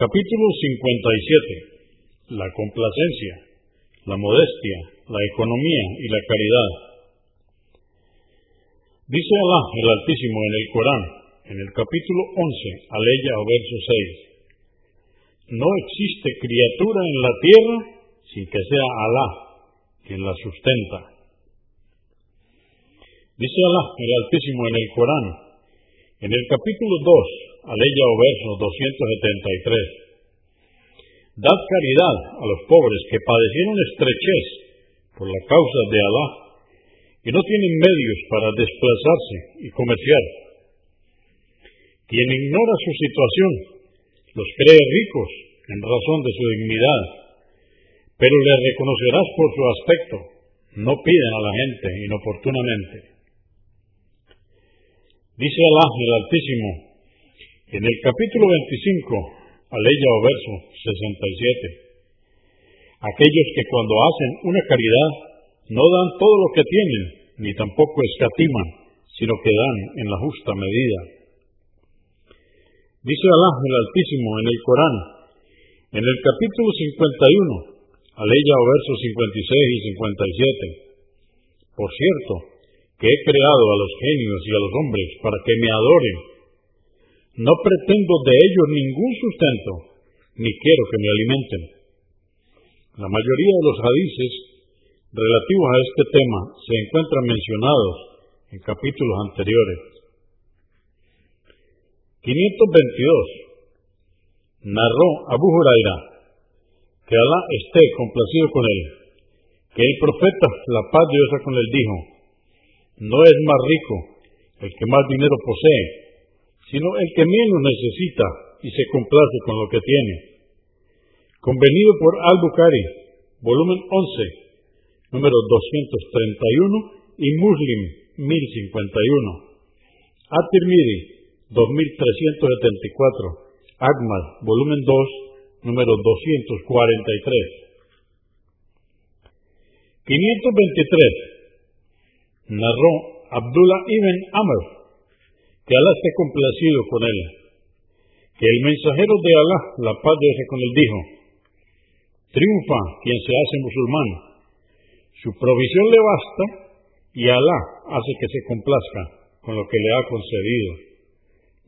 Capítulo 57. La complacencia, la modestia, la economía y la caridad. Dice Alá el Altísimo en el Corán, en el capítulo 11, aleya o verso 6. No existe criatura en la tierra sin que sea Alá quien la sustenta. Dice Alá el Altísimo en el Corán, en el capítulo 2, aleya o verso 273. Dad caridad a los pobres que padecieron estrechez por la causa de Alá y no tienen medios para desplazarse y comerciar. Quien ignora su situación los cree ricos en razón de su dignidad, pero le reconocerás por su aspecto. No piden a la gente inoportunamente. Dice Alá el Altísimo en el capítulo 25, aleya o verso 67. Aquellos que cuando hacen una caridad no dan todo lo que tienen, ni tampoco escatiman, sino que dan en la justa medida. Dice Alá el Altísimo en el Corán, en el capítulo 51, aleya o versos 56 y 57. Por cierto, que he creado a los genios y a los hombres para que me adoren. No pretendo de ellos ningún sustento, ni quiero que me alimenten. La mayoría de los hadices relativos a este tema se encuentran mencionados en capítulos anteriores. 522. Narró Abu Huraira, que Alá esté complacido con él, que el profeta, la paz de con él, dijo, no es más rico el que más dinero posee, sino el que menos necesita y se complace con lo que tiene. Convenido por Al-Bukhari, volumen 11, número 231 y Muslim 1051. At-Tirmidhi 2374, Ahmad, volumen 2, número 243. 523. Narró Abdullah ibn Amr, que Alá esté complacido con él, que el mensajero de Alá, la paz de con él, dijo, triunfa quien se hace musulmán, su provisión le basta y Alá hace que se complazca con lo que le ha concedido.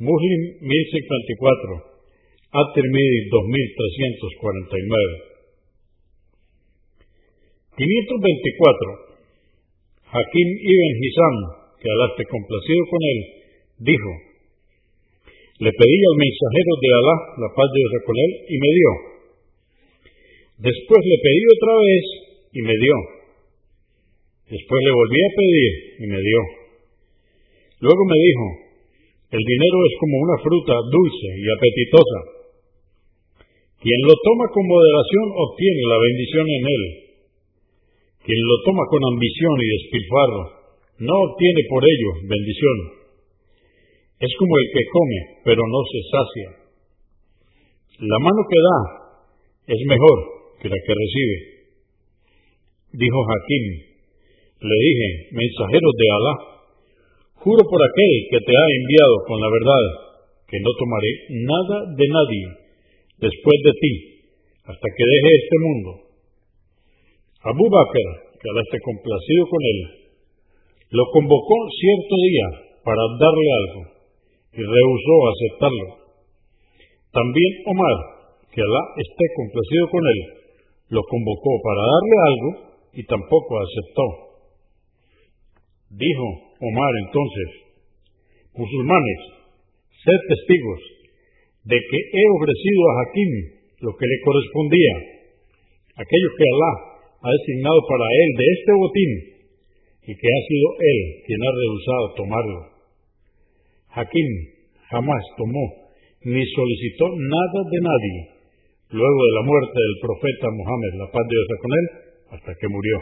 Muslim 1054, At-Tirmidhi 2349. 524. Hakim ibn Hisham, que Alá esté complacido con él, dijo, le pedí al mensajero de Alá, la paz de Dios con él, y me dio. Después le pedí otra vez y me dio. Después le volví a pedir y me dio. Luego me dijo, el dinero es como una fruta dulce y apetitosa. Quien lo toma con moderación obtiene la bendición en él. Quien lo toma con ambición y despilfarro no obtiene por ello bendición. Es como el que come, pero no se sacia. La mano que da es mejor que la que recibe. Dijo Hakim, le dije, mensajeros de Alá, Juro por aquel que te ha enviado con la verdad, que no tomaré nada de nadie después de ti, hasta que deje este mundo. Abu Bakr, que Alá esté complacido con él, lo convocó cierto día para darle algo y rehusó aceptarlo. También Omar, que Alá esté complacido con él, lo convocó para darle algo y tampoco aceptó. Dijo Omar entonces, musulmanes, sed testigos de que he ofrecido a Hakim lo que le correspondía, aquello que Alá ha designado para él de este botín, y que ha sido él quien ha rehusado tomarlo. Hakim jamás tomó ni solicitó nada de nadie luego de la muerte del profeta Muhammad, la paz de Dios con él, hasta que murió.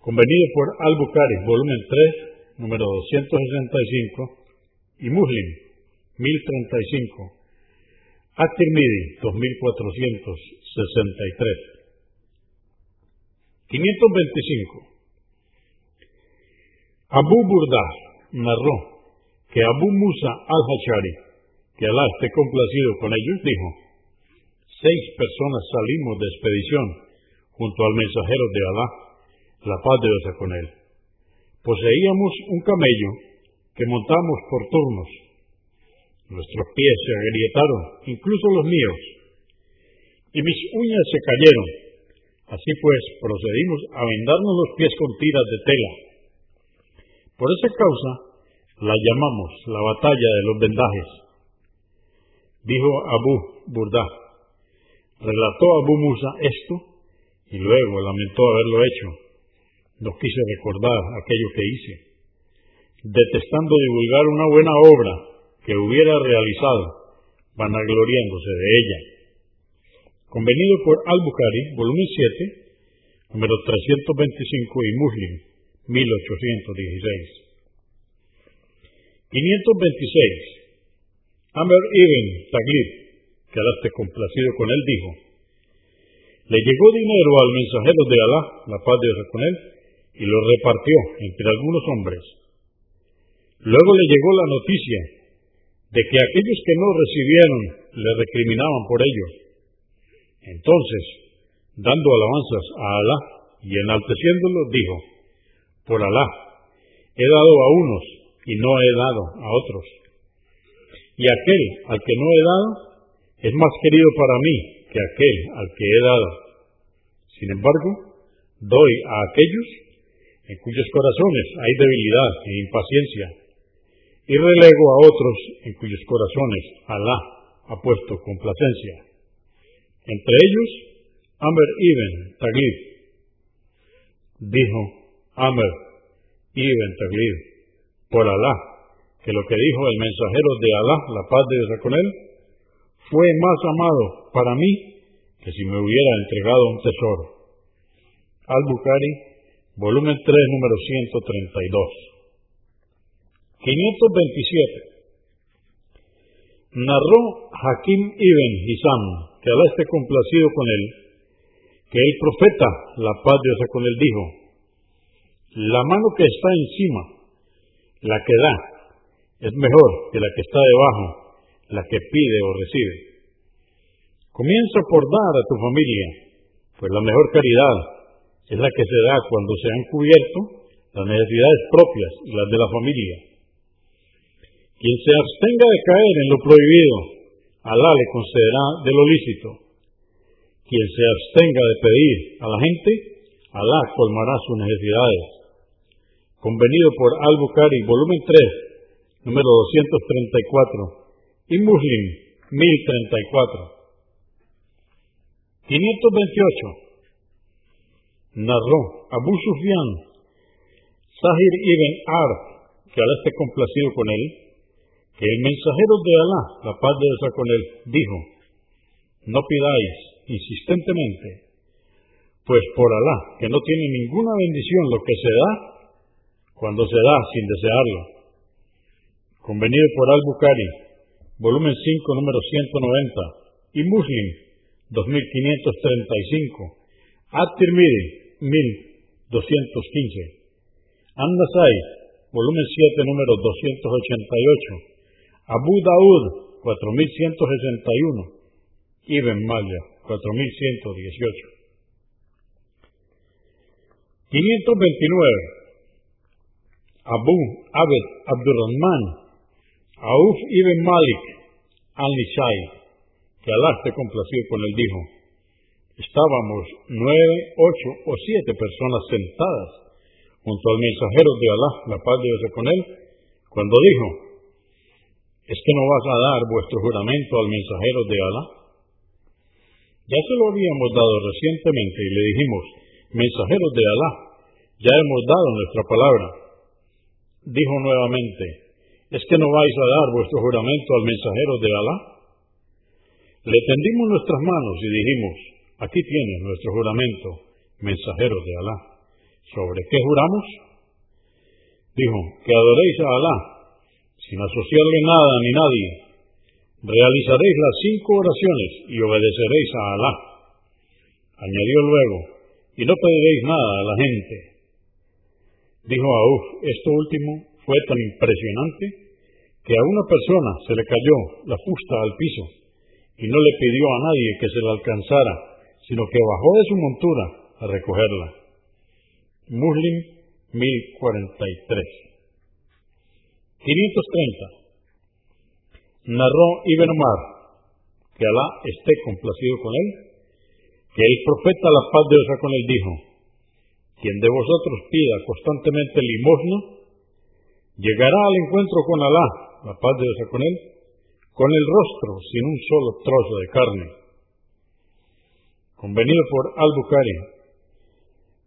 Convenido por Al-Bukhari, volumen 3, número 265, y Muslim, 1035. At-Tirmidhi, 2463. 525. Abu Burda narró que Abu Musa al-Hachari, que Alá esté complacido con ellos, dijo, seis personas salimos de expedición junto al mensajero de Alá, la paz de Dios con él. Poseíamos un camello que montamos por turnos. Nuestros pies se agrietaron, incluso los míos, y mis uñas se cayeron. Así pues, procedimos a vendarnos los pies con tiras de tela. Por esa causa, la llamamos la batalla de los vendajes. Dijo Abu Burda. Relató Abu Musa esto y luego lamentó haberlo hecho. No quise recordar aquello que hice, detestando divulgar una buena obra que hubiera realizado, vanagloriándose de ella. Convenido por Al-Bukhari, volumen 7, número 325 y Muslim, 1816. 526. Amr ibn Taglib, que Alá complacido con él, dijo, le llegó dinero al mensajero de Alá, la paz de Dios con él, y lo repartió entre algunos hombres. Luego le llegó la noticia de que aquellos que no recibieron le recriminaban por ello. Entonces, dando alabanzas a Alá y enalteciéndolo, dijo, por Alá, he dado a unos y no he dado a otros. Y aquel al que no he dado es más querido para mí que aquel al que he dado. Sin embargo, doy a aquellos en cuyos corazones hay debilidad e impaciencia, y relego a otros en cuyos corazones Alá ha puesto complacencia. Entre ellos, Amr ibn Taglib. Dijo Amr ibn Taglib, por Alá, que lo que dijo el mensajero de Alá, la paz de Dios con él, fue más amado para mí que si me hubiera entregado un tesoro. Al-Bukhari, volumen 3, número 132. 527. Narró Hakim ibn Hizam, que Alá esté complacido con él, que el profeta, la paz de Dios con él, dijo, la mano que está encima la que da es mejor que la que está debajo, la que pide o recibe. Comienza por dar a tu familia, pues la mejor caridad es la que se da cuando se han cubierto las necesidades propias y las de la familia. Quien se abstenga de caer en lo prohibido, Alá le concederá de lo lícito. Quien se abstenga de pedir a la gente, Alá colmará sus necesidades convenido por Al-Bukhari, volumen 3, número 234, y Muslim, 1034. 528. Narró Abu Sufyan, Sahir ibn Ar, que Alá esté complacido con él, que el mensajero de Alá, la paz de Dios con él, dijo, no pidáis insistentemente, pues por Alá, que no tiene ninguna bendición lo que se da, cuando se da sin desearlo. Convenido por Al-Bukhari, volumen 5, número 190, y Muslim, 2535, At-Tirmidhi, 1215, An-Nasai, volumen 7, número 288, Abu Daud, 4161, Ibn Majah, 4118. 529. Abu Abed Abdurrahman, Auf ibn Malik al-Nishai, que Alá esté complacido con él, dijo, estábamos nueve, ocho o siete personas sentadas junto al mensajero de Alá, la paz de Dios con él, cuando dijo, ¿es que no vas a dar vuestro juramento al mensajero de Alá? Ya se lo habíamos dado recientemente y le dijimos, mensajeros de Alá, ya hemos dado nuestra palabra dijo nuevamente, ¿es que no vais a dar vuestro juramento al mensajero de Alá? Le tendimos nuestras manos y dijimos, aquí tienes nuestro juramento, mensajero de Alá. ¿Sobre qué juramos? Dijo, que adoréis a Alá, sin asociarle nada ni nadie. Realizaréis las cinco oraciones y obedeceréis a Alá. Añadió luego, y no pediréis nada a la gente Dijo Auf, esto último fue tan impresionante que a una persona se le cayó la fusta al piso y no le pidió a nadie que se la alcanzara, sino que bajó de su montura a recogerla. Muslim 1043. 530. Narró Ibn Omar, que Alá esté complacido con él, que el profeta la paz de Dios con él dijo, quien de vosotros pida constantemente limosna, llegará al encuentro con Alá, la paz de Dios con él, con el rostro sin un solo trozo de carne. Convenido por Al-Bukhari,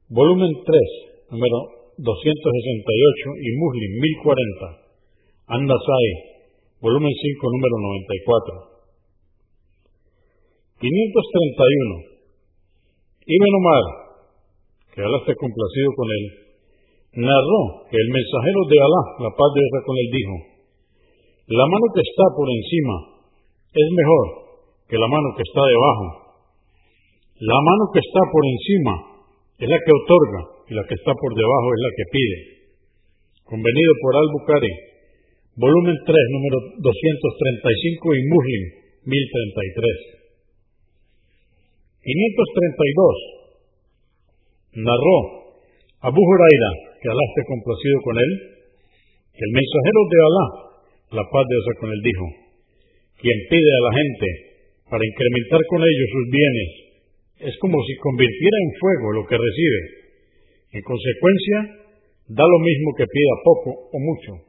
volumen 3, número 268 y Muslim 1040. An-Nasai, volumen 5, número 94. 531. Ibn Omar, que Alá esté complacido con él, narró que el mensajero de Alá, la paz de Dios con él, dijo, la mano que está por encima es mejor que la mano que está debajo. La mano que está por encima es la que otorga y la que está por debajo es la que pide. Convenido por Al-Bukhari, volumen 3, número 235 y Muslim 1033. 532. Narró Abu Huraira, que Alá esté complacido con él, que el mensajero de Alá, la paz de Dios con él, dijo, quien pide a la gente para incrementar con ellos sus bienes, es como si convirtiera en fuego lo que recibe. En consecuencia, da lo mismo que pida poco o mucho.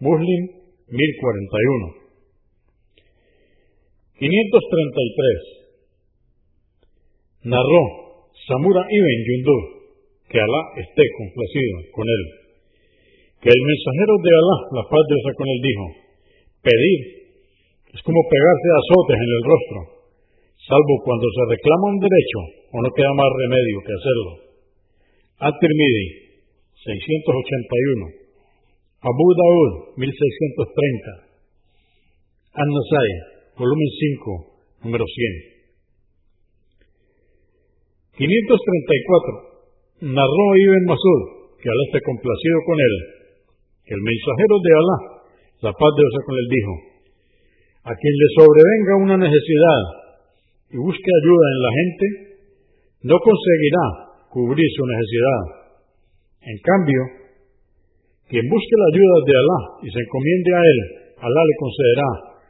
Muslim 1041. 533. Narró Samura ibn Yundur, que Alá esté complacido con él, que el mensajero de Alá, la paz de con él, dijo, pedir es como pegarse azotes en el rostro, salvo cuando se reclama un derecho o no queda más remedio que hacerlo. At-Tirmidhi, 681. Abu Daud, 1630. An-Nasai, volumen 5, número 100. 534. Narró Ibn Masud, que Alá esté complacido con él, que el mensajero de Alá, la paz de Dios con él, dijo, a quien le sobrevenga una necesidad y busque ayuda en la gente, no conseguirá cubrir su necesidad. En cambio, quien busque la ayuda de Alá y se encomiende a Él, Alá le concederá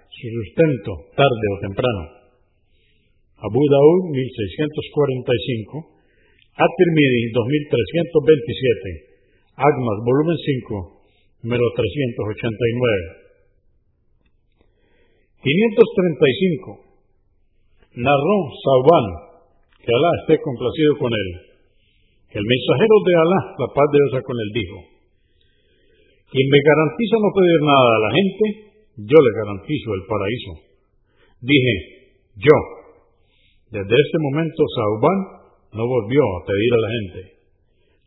su sustento tarde o temprano. Abu Daud 1645, At-Tirmidhi 2327, Agmas volumen 5, número 389. 535. Narró Sauban, que Alá esté complacido con él, el mensajero de Alá, la paz de Dios con él, dijo, quien me garantiza no pedir nada a la gente, yo le garantizo el paraíso. Dije, yo. Desde este momento Sauban no volvió a pedir a la gente.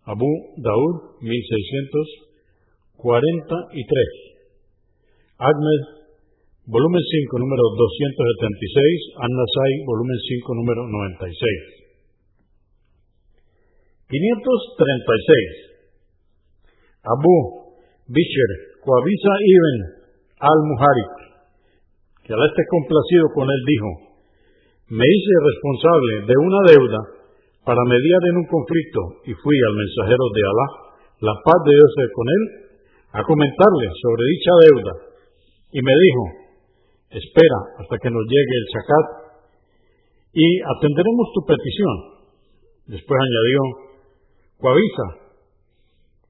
Abu Daud, 1643. Ahmed, volumen 5, número 276. An-Nasai, volumen 5, número 96. 536. Abu Bisher, Coavisa Ibn al-Muharik, que al esté complacido con él, dijo, me hice responsable de una deuda para mediar en un conflicto y fui al mensajero de Alá, la paz de Dios con él, a comentarle sobre dicha deuda y me dijo, espera hasta que nos llegue el zakat y atenderemos tu petición. Después añadió, Coavisa,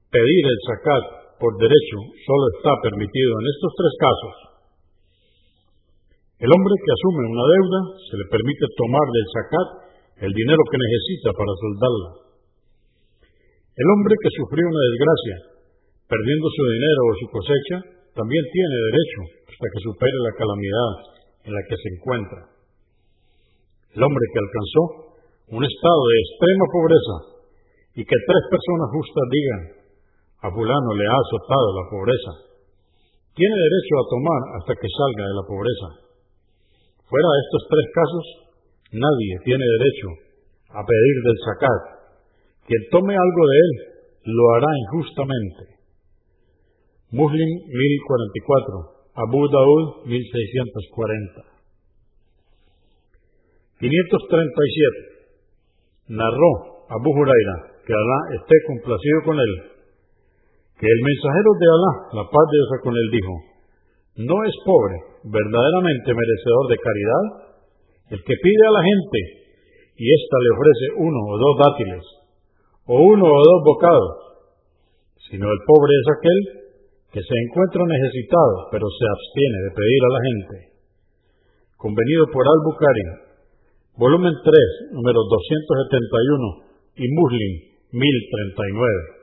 pedir el zakat por derecho solo está permitido en estos tres casos. El hombre que asume una deuda se le permite tomar del zakat el dinero que necesita para soldarla. El hombre que sufrió una desgracia, perdiendo su dinero o su cosecha, también tiene derecho hasta que supere la calamidad en la que se encuentra. El hombre que alcanzó un estado de extrema pobreza y que tres personas justas digan, a fulano le ha azotado la pobreza. Tiene derecho a tomar hasta que salga de la pobreza. Fuera de estos tres casos, nadie tiene derecho a pedir del zakat. Quien tome algo de él, lo hará injustamente. Muslim 1044, Abu Daud 1640. 537. Narró Abu Huraira, que Alá esté complacido con él, que el mensajero de Alá, la paz de Dios con él, dijo, no es pobre, verdaderamente merecedor de caridad, el que pide a la gente y ésta le ofrece uno o dos dátiles, o uno o dos bocados, sino el pobre es aquel que se encuentra necesitado, pero se abstiene de pedir a la gente. Convenido por Al-Bukhari, volumen 3, número 271 y Muslim 1039.